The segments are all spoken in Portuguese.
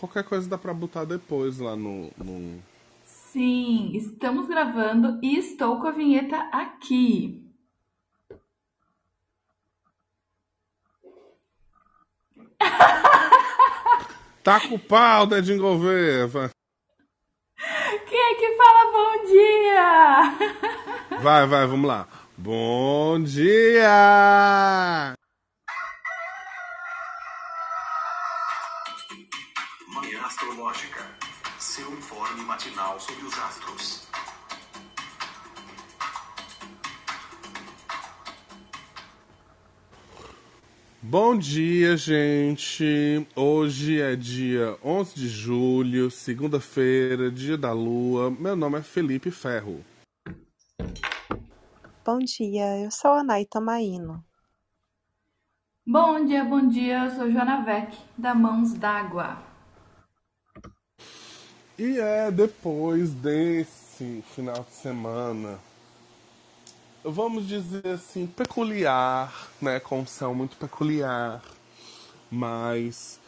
Qualquer coisa dá pra botar depois lá no. no... Sim, estamos gravando e estou com a vinheta aqui. Tá com o pau, Dedinho Gouveia. Quem é que fala bom dia? Vai, vai, vamos lá. Bom dia! Matinal sobre os astros. Bom dia, gente. Hoje é dia 11 de julho, segunda-feira, dia da lua. Meu nome é Felipe Ferro. Bom dia, eu sou a Naita Maíno. Bom dia, bom dia. Eu sou Joana Vec, da Mãos d'Água. E é depois desse final de semana, vamos dizer assim, peculiar, né? Com céu muito peculiar, mas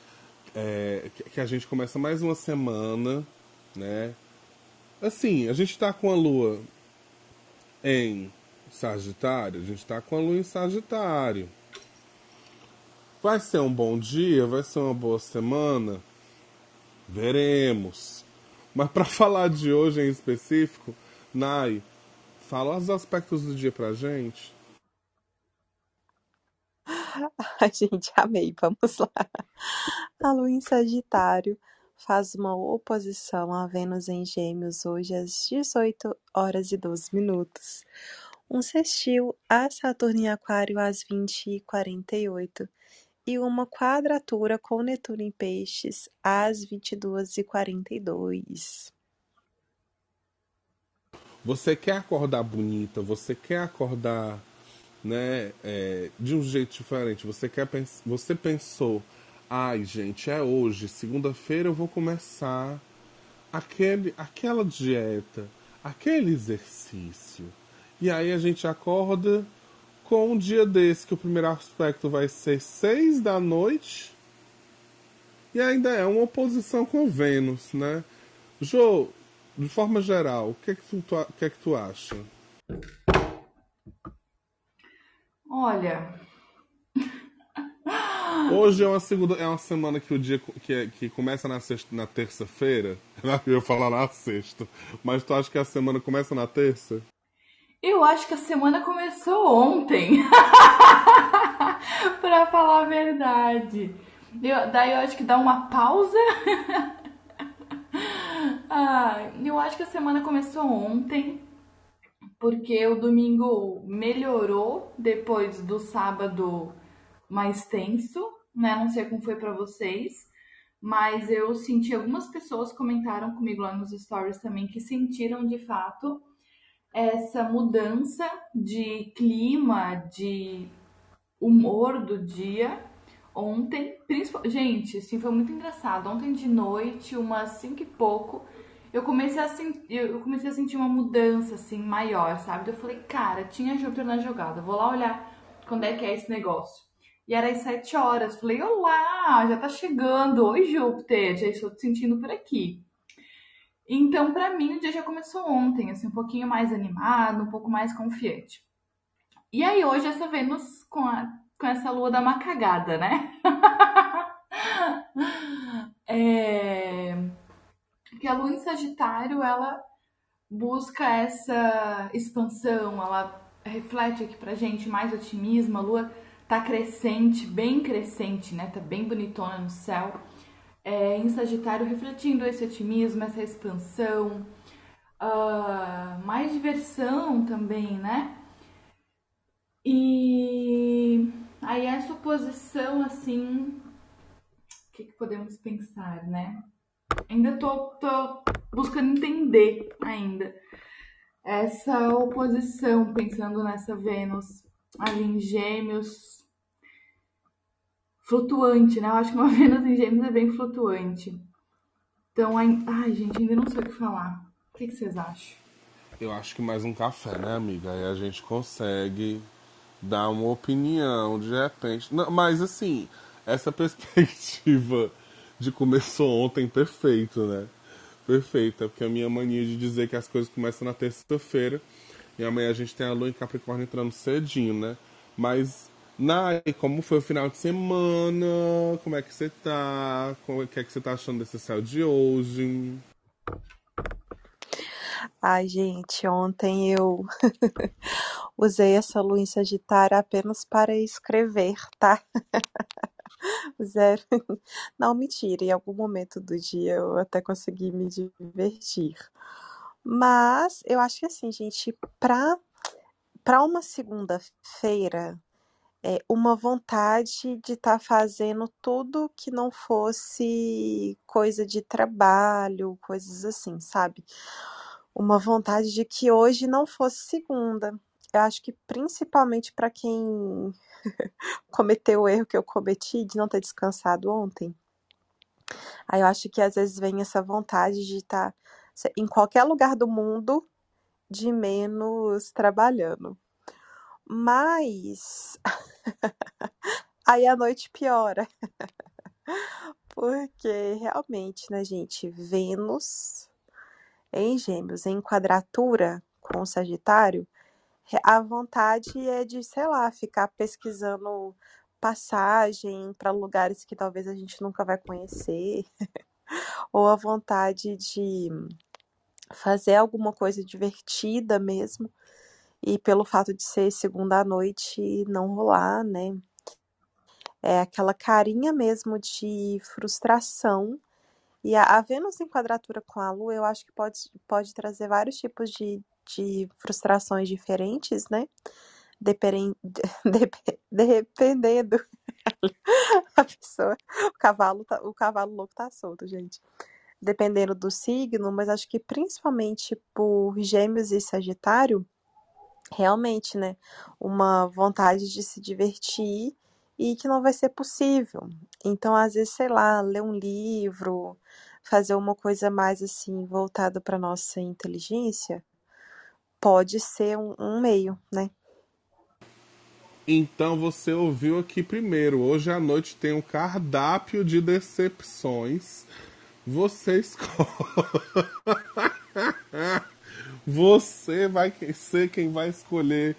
é, que- que a gente começa mais uma semana, né? Assim, a gente tá com a lua em Sagitário, a gente tá com a lua em Sagitário. Vai ser um bom dia? Vai ser uma boa semana? Veremos. Mas para falar de hoje em específico, Nai, fala os aspectos do dia pra gente. Ai, gente, amei, vamos lá. A Lua em Sagitário faz uma oposição a Vênus em Gêmeos hoje às 18 horas e 12 minutos. Um sextil a Saturno em Aquário às 20 e 48 e uma quadratura com Netuno em Peixes às 22 e 42. Você quer acordar bonita, você quer acordar né, é, de um jeito diferente. Você quer pens- você pensou, ai gente, é hoje, segunda-feira eu vou começar aquele, aquela dieta, aquele exercício. E aí a gente acorda com um dia desse que o primeiro aspecto vai ser seis da noite e ainda é uma oposição com Vênus, né? Jô, de forma geral, o que é que tu, tu- o que é que tu acha? Olha, Hoje é uma segunda, é uma semana que o dia que, é- que começa na sexta, na terça-feira. Eu ia falar na sexta, mas tu acha que a semana começa na terça? Eu acho que a semana começou ontem. pra falar a verdade. Eu- daí eu acho que dá uma pausa. Ai, eu acho que a semana começou ontem. Porque o domingo melhorou depois do sábado mais tenso, né? Não sei como foi pra vocês, mas eu senti algumas pessoas comentaram comigo lá nos stories também que sentiram de fato essa mudança de clima, de humor do dia ontem, principal... gente, assim foi muito engraçado. Ontem de noite, umas cinco e pouco, eu comecei a sentir, eu comecei a sentir uma mudança assim maior, sabe? Eu falei, cara, tinha Júpiter na jogada. Vou lá olhar quando é que é esse negócio. E era às sete horas. Falei, olá, já tá chegando. Oi, Júpiter, já estou te sentindo por aqui. Então, pra mim, o dia já começou ontem, assim, um pouquinho mais animado, um pouco mais confiante. E aí, hoje, essa Vênus com, a, com essa lua da macagada, né? é... Porque a lua em Sagitário, ela busca essa expansão, ela reflete aqui pra gente mais otimismo, a lua tá crescente, bem crescente, né? Tá bem bonitona no céu. É, em Sagitário, refletindo esse otimismo, essa expansão, ah, mais diversão também, né? E aí essa oposição, assim, o que, que podemos pensar, né? Ainda tô, tô buscando entender ainda essa oposição, pensando nessa Vênus ali em Gêmeos, flutuante, né? Eu acho que uma Vênus em Gêmeos é bem flutuante. Então, ai, ai, gente, ainda não sei o que falar. O que, que vocês acham? Eu acho que mais um café, né, amiga? Aí a gente consegue dar uma opinião de repente. Não, mas assim, essa perspectiva de começou ontem perfeito, né? Perfeito, é porque a minha mania de dizer que as coisas começam na terça-feira e amanhã a gente tem a lua em Capricórnio entrando cedinho, né? Mas, Nai, como foi o final de semana? Como é que você tá? O que é que você tá achando desse céu de hoje? Ai, gente, ontem eu usei essa lua em Sagitário apenas para escrever, tá? Zero. Não, mentira, em algum momento do dia eu até consegui me divertir. Mas eu acho que assim, gente, para para uma segunda-feira, é uma vontade de estar tá fazendo tudo que não fosse coisa de trabalho, coisas assim, sabe? Uma vontade de que hoje não fosse segunda. Eu acho que principalmente para quem cometeu o erro que eu cometi de não ter descansado ontem. Aí eu acho que às vezes vem essa vontade de estar tá, em qualquer lugar do mundo de menos trabalhando. Mas aí a noite piora. Porque realmente, né, gente, Vênus em Gêmeos em quadratura com o Sagitário a vontade é de, sei lá, ficar pesquisando passagem para lugares que talvez a gente nunca vai conhecer, ou a vontade de fazer alguma coisa divertida mesmo, e pelo fato de ser segunda noite não rolar, né? É aquela carinha mesmo de frustração. E a, a Vênus em quadratura com a Lua, eu acho que pode, pode trazer vários tipos de, de frustrações diferentes, né? Dependendo, dependendo a pessoa, o cavalo, tá, o cavalo louco tá solto, gente. Dependendo do signo, mas acho que principalmente por Gêmeos e Sagitário, realmente, né, uma vontade de se divertir e que não vai ser possível. Então, às vezes, sei lá, ler um livro, fazer uma coisa mais assim voltada para nossa inteligência, pode ser um, um meio, né? Então você ouviu aqui primeiro. Hoje à noite tem um cardápio de decepções. Você escolhe. Você vai ser quem vai escolher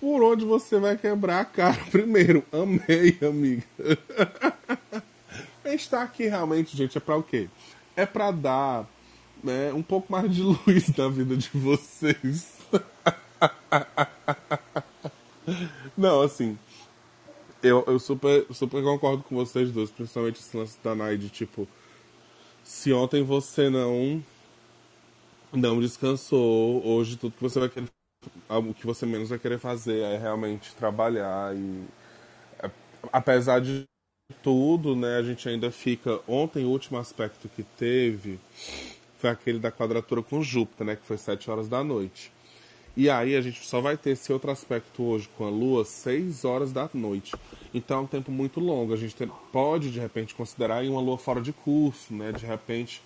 por onde você vai quebrar a cara primeiro. Amei, amiga. Tá aqui realmente, gente, é pra o quê? É pra dar né, um pouco mais de luz na vida de vocês. Não, assim. Eu, eu super, super concordo com vocês dois, principalmente esse lance da Nai tipo. Se ontem você não. Não descansou, hoje tudo que você vai querer. O que você menos vai querer fazer é realmente trabalhar e. É, apesar de tudo, né, a gente ainda fica. Ontem, o último aspecto que teve foi aquele da quadratura com Júpiter, né, que foi 7 horas da noite. E aí a gente só vai ter esse outro aspecto hoje com a Lua 6 horas da noite. Então é um tempo muito longo. A gente pode, de repente, considerar uma Lua fora de curso, né? De repente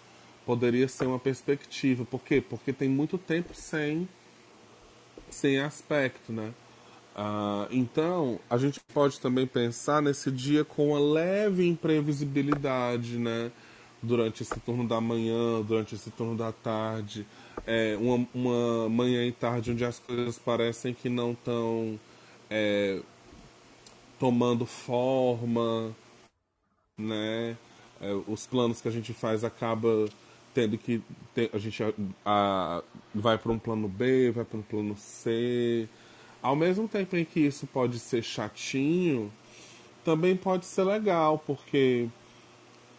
poderia ser uma perspectiva. Por quê? Porque tem muito tempo sem, sem aspecto, né? Uh, então, a gente pode também pensar nesse dia com uma leve imprevisibilidade, né? Durante esse turno da manhã, durante esse turno da tarde é, uma, uma manhã e tarde onde as coisas parecem que não estão é, tomando forma, né? É, os planos que a gente faz acaba tendo que ter, a gente a, vai para um plano B, vai para um plano C. Ao mesmo tempo em que isso pode ser chatinho, também pode ser legal, porque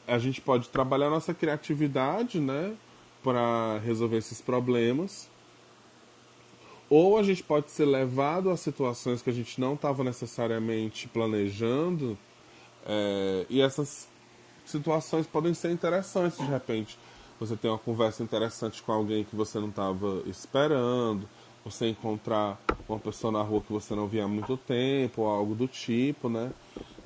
a gente pode trabalhar nossa criatividade, né? para resolver esses problemas. Ou a gente pode ser levado a situações que a gente não estava necessariamente planejando, é, e essas situações podem ser interessantes de repente. Você tem uma conversa interessante com alguém que você não estava esperando, você encontrar uma pessoa na rua que você não via há muito tempo, ou algo do tipo, né?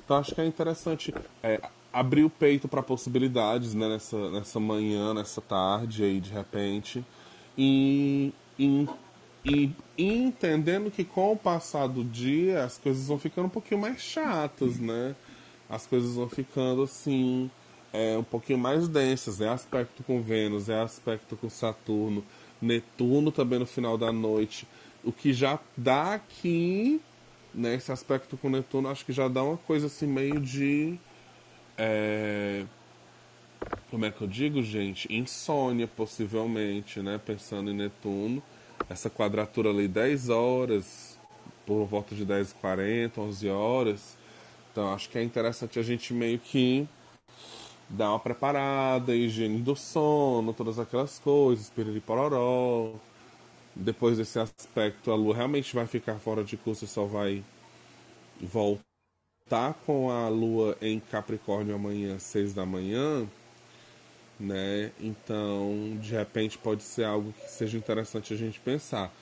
Então acho que é interessante é, abrir o peito para possibilidades né, nessa, nessa manhã, nessa tarde aí de repente. E, e, e, entendendo que com o passar do dia as coisas vão ficando um pouquinho mais chatas, né? As coisas vão ficando assim. É, um pouquinho mais densas. É aspecto com Vênus, é aspecto com Saturno, Netuno também no final da noite. O que já dá aqui, né, esse aspecto com Netuno, acho que já dá uma coisa assim meio de. É, como é que eu digo, gente? Insônia, possivelmente, né? Pensando em Netuno. Essa quadratura ali, 10 horas, por volta de 10h40, 11 horas. Então, acho que é interessante a gente meio que dar uma preparada, higiene do sono, todas aquelas coisas, piriri-pororó. Depois desse aspecto, a lua realmente vai ficar fora de curso e só vai voltar com a lua em Capricórnio amanhã, às 6 da manhã né? Então, de repente, pode ser algo que seja interessante a gente pensar,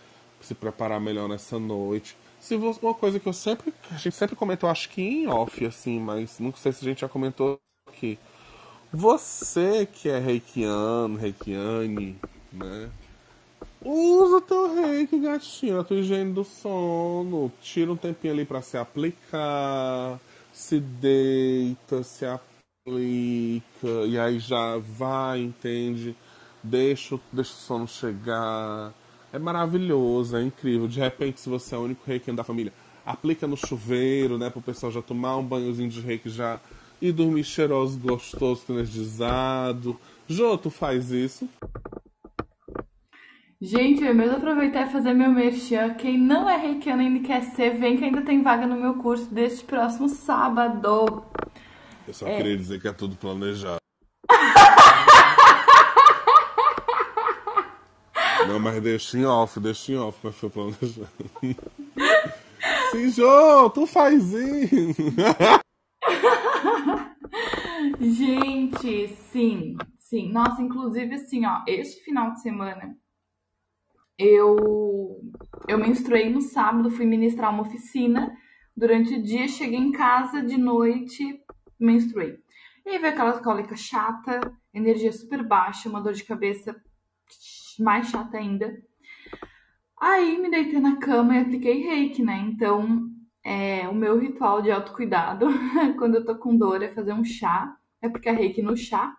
se preparar melhor nessa noite. Se uma coisa que eu sempre, a gente sempre comentou, acho que em off, assim, mas não sei se a gente já comentou aqui. Você que é reikiano, reikiane, né? Usa teu reiki, gatinho, a tua higiene do sono. Tira um tempinho ali para se aplicar. Se deita, se aplica e aí já vai, entende? Deixa, deixa o sono chegar. É maravilhoso, é incrível. De repente, se você é o único reiki da família, aplica no chuveiro, né? Pro pessoal já tomar um banhozinho de reiki já e dormir cheiroso, gostoso, energizado. Jô, tu faz isso? Gente, eu mesmo aproveitar e fazer meu merchan. Quem não é reikiano ainda quer ser, vem que ainda tem vaga no meu curso deste próximo sábado. Eu só é. queria dizer que é tudo planejado. Não, mas deixa em off, deixa em off, mas foi planejado. Sim, João, tu faz isso. Gente, sim, sim. Nossa, inclusive assim, ó, este final de semana eu eu menstruei no sábado, fui ministrar uma oficina. Durante o dia cheguei em casa de noite, menstruei. E aí veio aquela cólica chata, energia super baixa, uma dor de cabeça mais chata ainda. Aí me deitei na cama e apliquei reiki, né? Então, é, o meu ritual de autocuidado, quando eu tô com dor, é fazer um chá, é aplicar reiki no chá.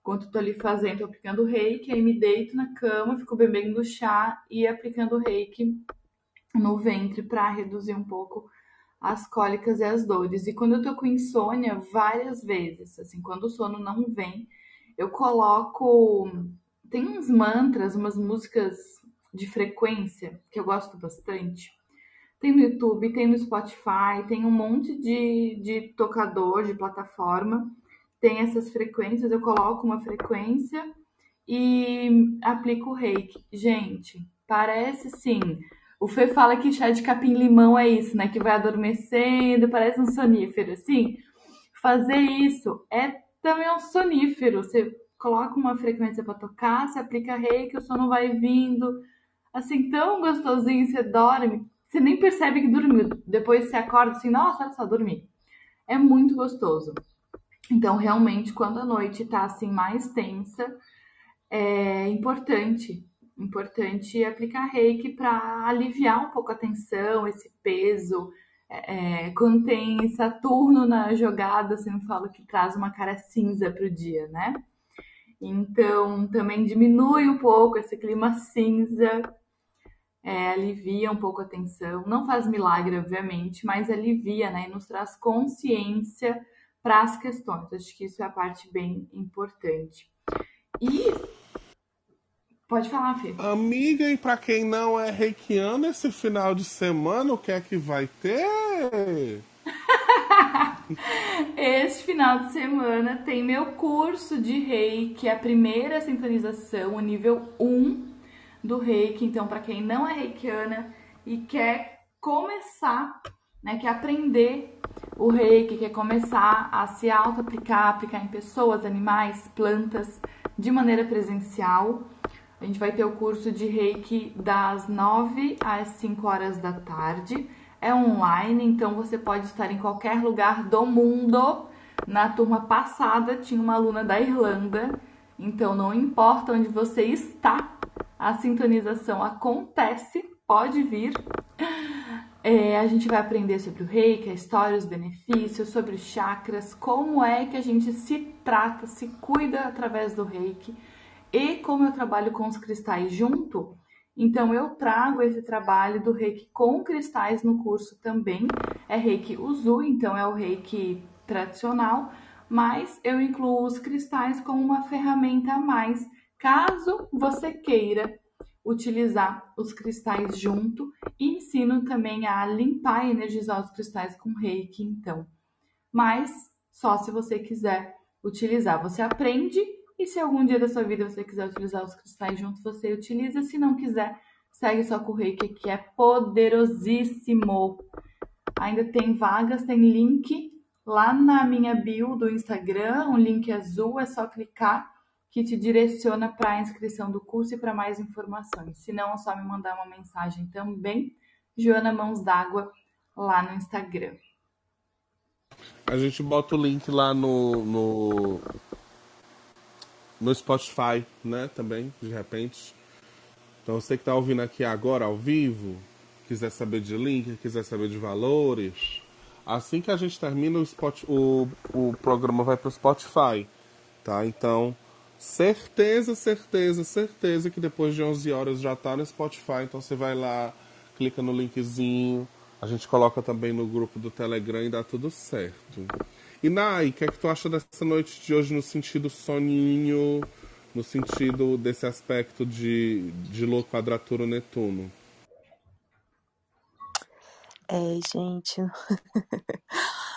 Enquanto eu tô ali fazendo, tô aplicando reiki, aí me deito na cama, fico bebendo chá e aplicando reiki no ventre para reduzir um pouco as cólicas e as dores. E quando eu tô com insônia, várias vezes, assim, quando o sono não vem, eu coloco. Tem uns mantras, umas músicas de frequência que eu gosto bastante. Tem no YouTube, tem no Spotify, tem um monte de, de tocador, de plataforma. Tem essas frequências, eu coloco uma frequência e aplico o reiki. Gente, parece sim o Fê fala que chá de capim-limão é isso, né? Que vai adormecendo, parece um sonífero, assim. Fazer isso é também um sonífero. Você coloca uma frequência para tocar, você aplica reiki, o sono vai vindo. Assim, tão gostosinho, você dorme. Você nem percebe que dormiu. Depois você acorda assim, nossa, só, dormi. É muito gostoso. Então, realmente, quando a noite tá assim mais tensa, é importante importante aplicar reiki para aliviar um pouco a tensão, esse peso. É, é quando tem Saturno na jogada, eu sempre falo que traz uma cara cinza para o dia, né? Então também diminui um pouco esse clima cinza, é, alivia um pouco a tensão. Não faz milagre, obviamente, mas alivia, né? E nos traz consciência para as questões. Acho que isso é a parte bem importante. E Pode falar, Fê. Amiga, e para quem não é reikiano, esse final de semana, o que é que vai ter? esse final de semana tem meu curso de reiki, a primeira sintonização, o nível 1 do reiki. Então, para quem não é reikiana e quer começar, né, quer aprender o reiki, quer começar a se auto-aplicar, aplicar em pessoas, animais, plantas, de maneira presencial a gente vai ter o curso de reiki das 9 às 5 horas da tarde. É online, então você pode estar em qualquer lugar do mundo. Na turma passada tinha uma aluna da Irlanda, então não importa onde você está, a sintonização acontece, pode vir. É, a gente vai aprender sobre o reiki, a história, os benefícios, sobre os chakras, como é que a gente se trata, se cuida através do reiki e como eu trabalho com os cristais junto. Então eu trago esse trabalho do reiki com cristais no curso também. É reiki Uzu, então é o reiki tradicional, mas eu incluo os cristais como uma ferramenta a mais, caso você queira utilizar os cristais junto ensino também a limpar e energizar os cristais com reiki, então. Mas só se você quiser utilizar. Você aprende e se algum dia da sua vida você quiser utilizar os cristais junto, você utiliza. Se não quiser, segue só com o reiki, que é poderosíssimo. Ainda tem vagas, tem link lá na minha bio do Instagram, um link azul, é só clicar que te direciona para a inscrição do curso e para mais informações. Se não, é só me mandar uma mensagem também, Joana Mãos d'Água, lá no Instagram. A gente bota o link lá no, no, no Spotify, né? Também, de repente. Então você que está ouvindo aqui agora ao vivo, quiser saber de link, quiser saber de valores, assim que a gente termina o, Spot, o, o programa vai para o Spotify, tá? Então Certeza, certeza, certeza que depois de 11 horas já tá no Spotify. Então você vai lá, clica no linkzinho. A gente coloca também no grupo do Telegram e dá tudo certo. E Nai, o que é que tu acha dessa noite de hoje no sentido soninho, no sentido desse aspecto de, de Lua quadratura Netuno? É, gente.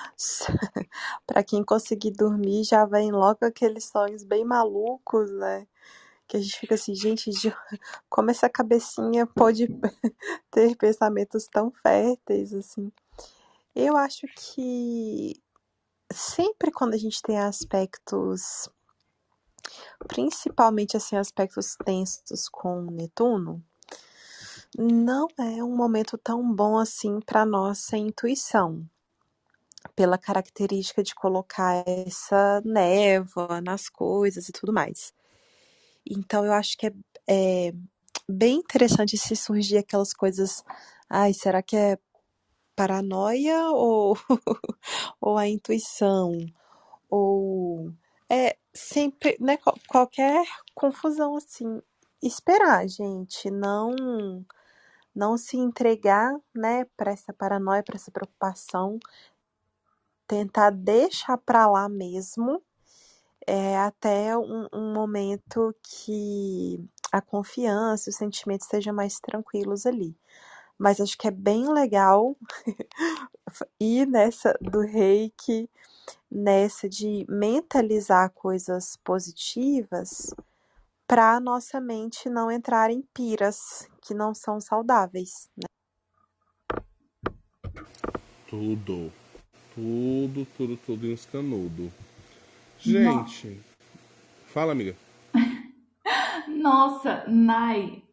para quem conseguir dormir, já vem logo aqueles sonhos bem malucos, né? Que a gente fica assim, gente, como essa cabecinha pode ter pensamentos tão férteis, assim. Eu acho que sempre quando a gente tem aspectos, principalmente assim, aspectos tensos com Netuno, não é um momento tão bom assim para nossa intuição pela característica de colocar essa névoa nas coisas e tudo mais. Então eu acho que é, é bem interessante se surgir aquelas coisas. Ai, será que é paranoia ou, ou a intuição? Ou é sempre, né, qualquer confusão assim. Esperar, gente, não não se entregar, né, para essa paranoia, para essa preocupação, tentar deixar para lá mesmo é, até um, um, momento que a confiança, os sentimentos sejam mais tranquilos ali. Mas acho que é bem legal ir nessa do reiki, nessa de mentalizar coisas positivas para nossa mente não entrar em piras que não são saudáveis. Né? Tudo. Tudo, tudo, tudo em uns canudos. Gente, Nossa. fala, amiga. Nossa, Nai,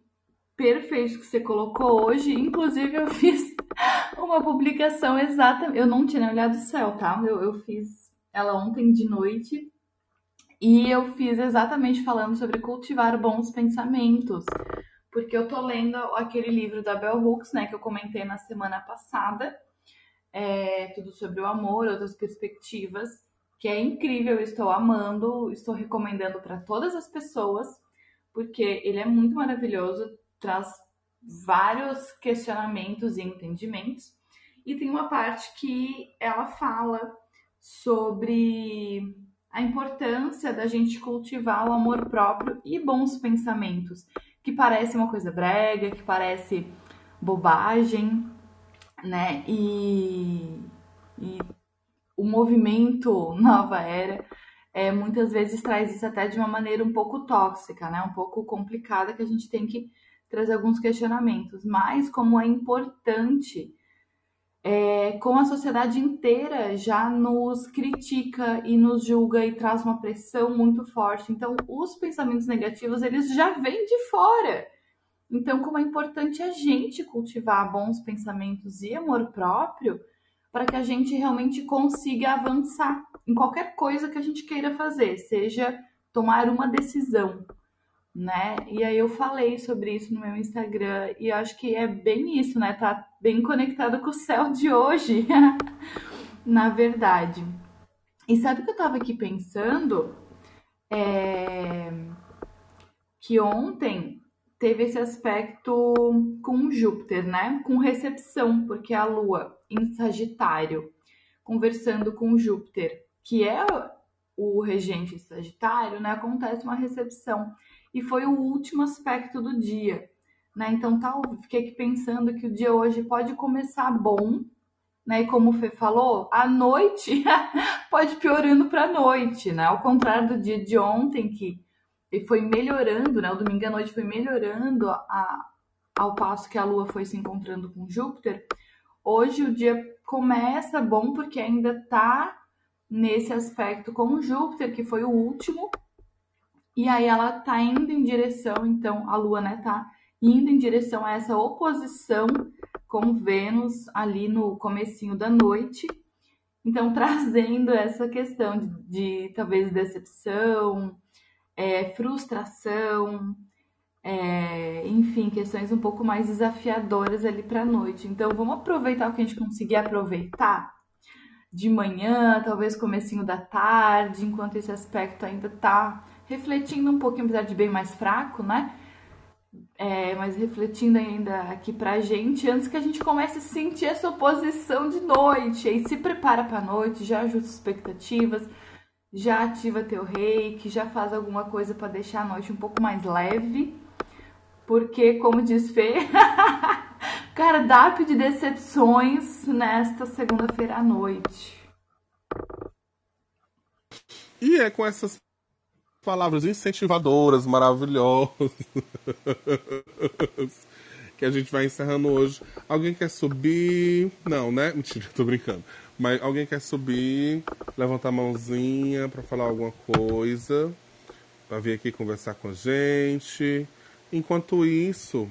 perfeito que você colocou hoje. Inclusive, eu fiz uma publicação exata. Eu não tinha olhado o céu, tá? Eu, eu fiz ela ontem de noite. E eu fiz exatamente falando sobre cultivar bons pensamentos. Porque eu tô lendo aquele livro da Bell Hooks, né? Que eu comentei na semana passada é, tudo sobre o amor, outras perspectivas, que é incrível, estou amando, estou recomendando para todas as pessoas, porque ele é muito maravilhoso, traz vários questionamentos e entendimentos. E tem uma parte que ela fala sobre a importância da gente cultivar o amor próprio e bons pensamentos, que parece uma coisa brega, que parece bobagem, né? E, e o movimento Nova Era é, muitas vezes traz isso até de uma maneira um pouco tóxica, né? Um pouco complicada que a gente tem que trazer alguns questionamentos. Mas como é importante, é, como a sociedade inteira já nos critica e nos julga e traz uma pressão muito forte. Então, os pensamentos negativos eles já vêm de fora. Então, como é importante a gente cultivar bons pensamentos e amor próprio para que a gente realmente consiga avançar em qualquer coisa que a gente queira fazer, seja tomar uma decisão, né? E aí eu falei sobre isso no meu Instagram e acho que é bem isso, né? Tá bem conectado com o céu de hoje, na verdade. E sabe o que eu tava aqui pensando? É... Que ontem teve esse aspecto com Júpiter, né? Com recepção, porque a Lua em Sagitário conversando com Júpiter, que é o regente Sagitário, né? Acontece uma recepção e foi o último aspecto do dia, né? Então tá, fiquei aqui pensando que o dia hoje pode começar bom, né? E como o Fê falou, a noite pode piorando para noite, né? Ao contrário do dia de ontem que e foi melhorando, né? O domingo à noite foi melhorando a, ao passo que a Lua foi se encontrando com Júpiter. Hoje o dia começa bom porque ainda tá nesse aspecto com Júpiter, que foi o último. E aí ela tá indo em direção, então a Lua, né, tá indo em direção a essa oposição com Vênus ali no comecinho da noite. Então trazendo essa questão de, de talvez decepção, é, frustração, é, enfim, questões um pouco mais desafiadoras ali para a noite. Então, vamos aproveitar o que a gente conseguir aproveitar de manhã, talvez comecinho da tarde, enquanto esse aspecto ainda está refletindo um pouquinho, apesar de bem mais fraco, né? É, mas refletindo ainda aqui pra gente, antes que a gente comece a sentir essa oposição de noite. Aí se prepara pra noite, já ajusta expectativas, já ativa teu reiki, já faz alguma coisa para deixar a noite um pouco mais leve, porque, como diz Fê, cardápio de decepções nesta segunda-feira à noite. E é com essas palavras incentivadoras, maravilhosas, que a gente vai encerrando hoje. Alguém quer subir? Não, né? Mentira, tô brincando. Mas alguém quer subir, levantar a mãozinha para falar alguma coisa, para vir aqui conversar com a gente. Enquanto isso,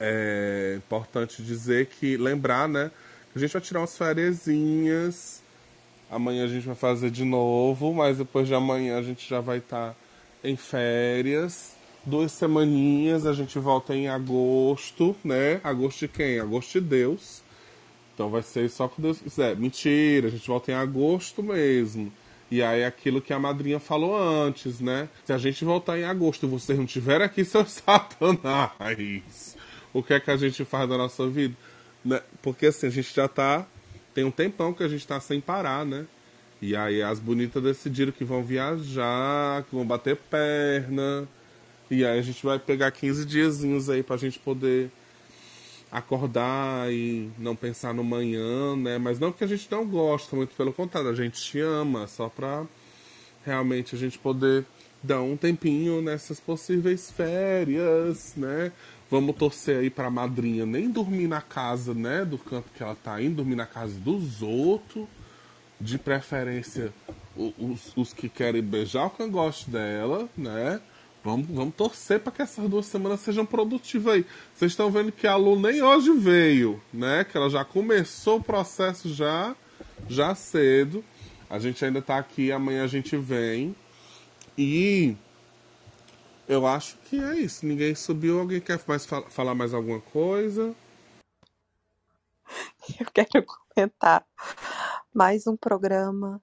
é importante dizer que lembrar, né? A gente vai tirar umas férias. Amanhã a gente vai fazer de novo, mas depois de amanhã a gente já vai estar tá em férias. Duas semaninhas, a gente volta em agosto, né? Agosto de quem? Agosto de Deus. Então vai ser só quando Deus quiser. Mentira, a gente volta em agosto mesmo. E aí aquilo que a madrinha falou antes, né? Se a gente voltar em agosto e vocês não estiverem aqui, seus satanás, o que é que a gente faz da nossa vida? Né? Porque assim, a gente já tá. Tem um tempão que a gente tá sem parar, né? E aí as bonitas decidiram que vão viajar, que vão bater perna. E aí a gente vai pegar 15 diazinhos aí pra gente poder acordar e não pensar no manhã, né? Mas não que a gente não gosta, muito pelo contrário, a gente te ama, só pra realmente a gente poder dar um tempinho nessas possíveis férias, né? Vamos torcer aí pra madrinha nem dormir na casa, né? Do canto que ela tá indo, dormir na casa dos outros. De preferência, os, os que querem beijar o cangote dela, né? Vamos, vamos torcer para que essas duas semanas sejam produtivas aí. Vocês estão vendo que a Lu nem hoje veio, né? Que ela já começou o processo já, já cedo. A gente ainda está aqui, amanhã a gente vem. E eu acho que é isso. Ninguém subiu. Alguém quer mais fal falar mais alguma coisa? Eu quero comentar mais um programa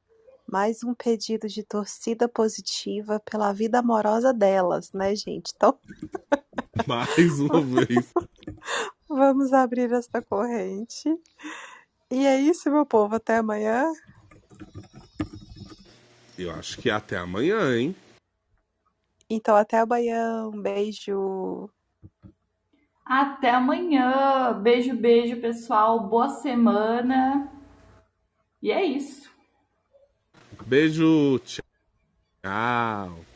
mais um pedido de torcida positiva pela vida amorosa delas, né, gente? Então. Mais uma vez. Vamos abrir esta corrente. E é isso, meu povo. Até amanhã. Eu acho que é até amanhã, hein? Então, até amanhã. Um beijo. Até amanhã. Beijo, beijo, pessoal. Boa semana. E é isso. Beijo, tchau.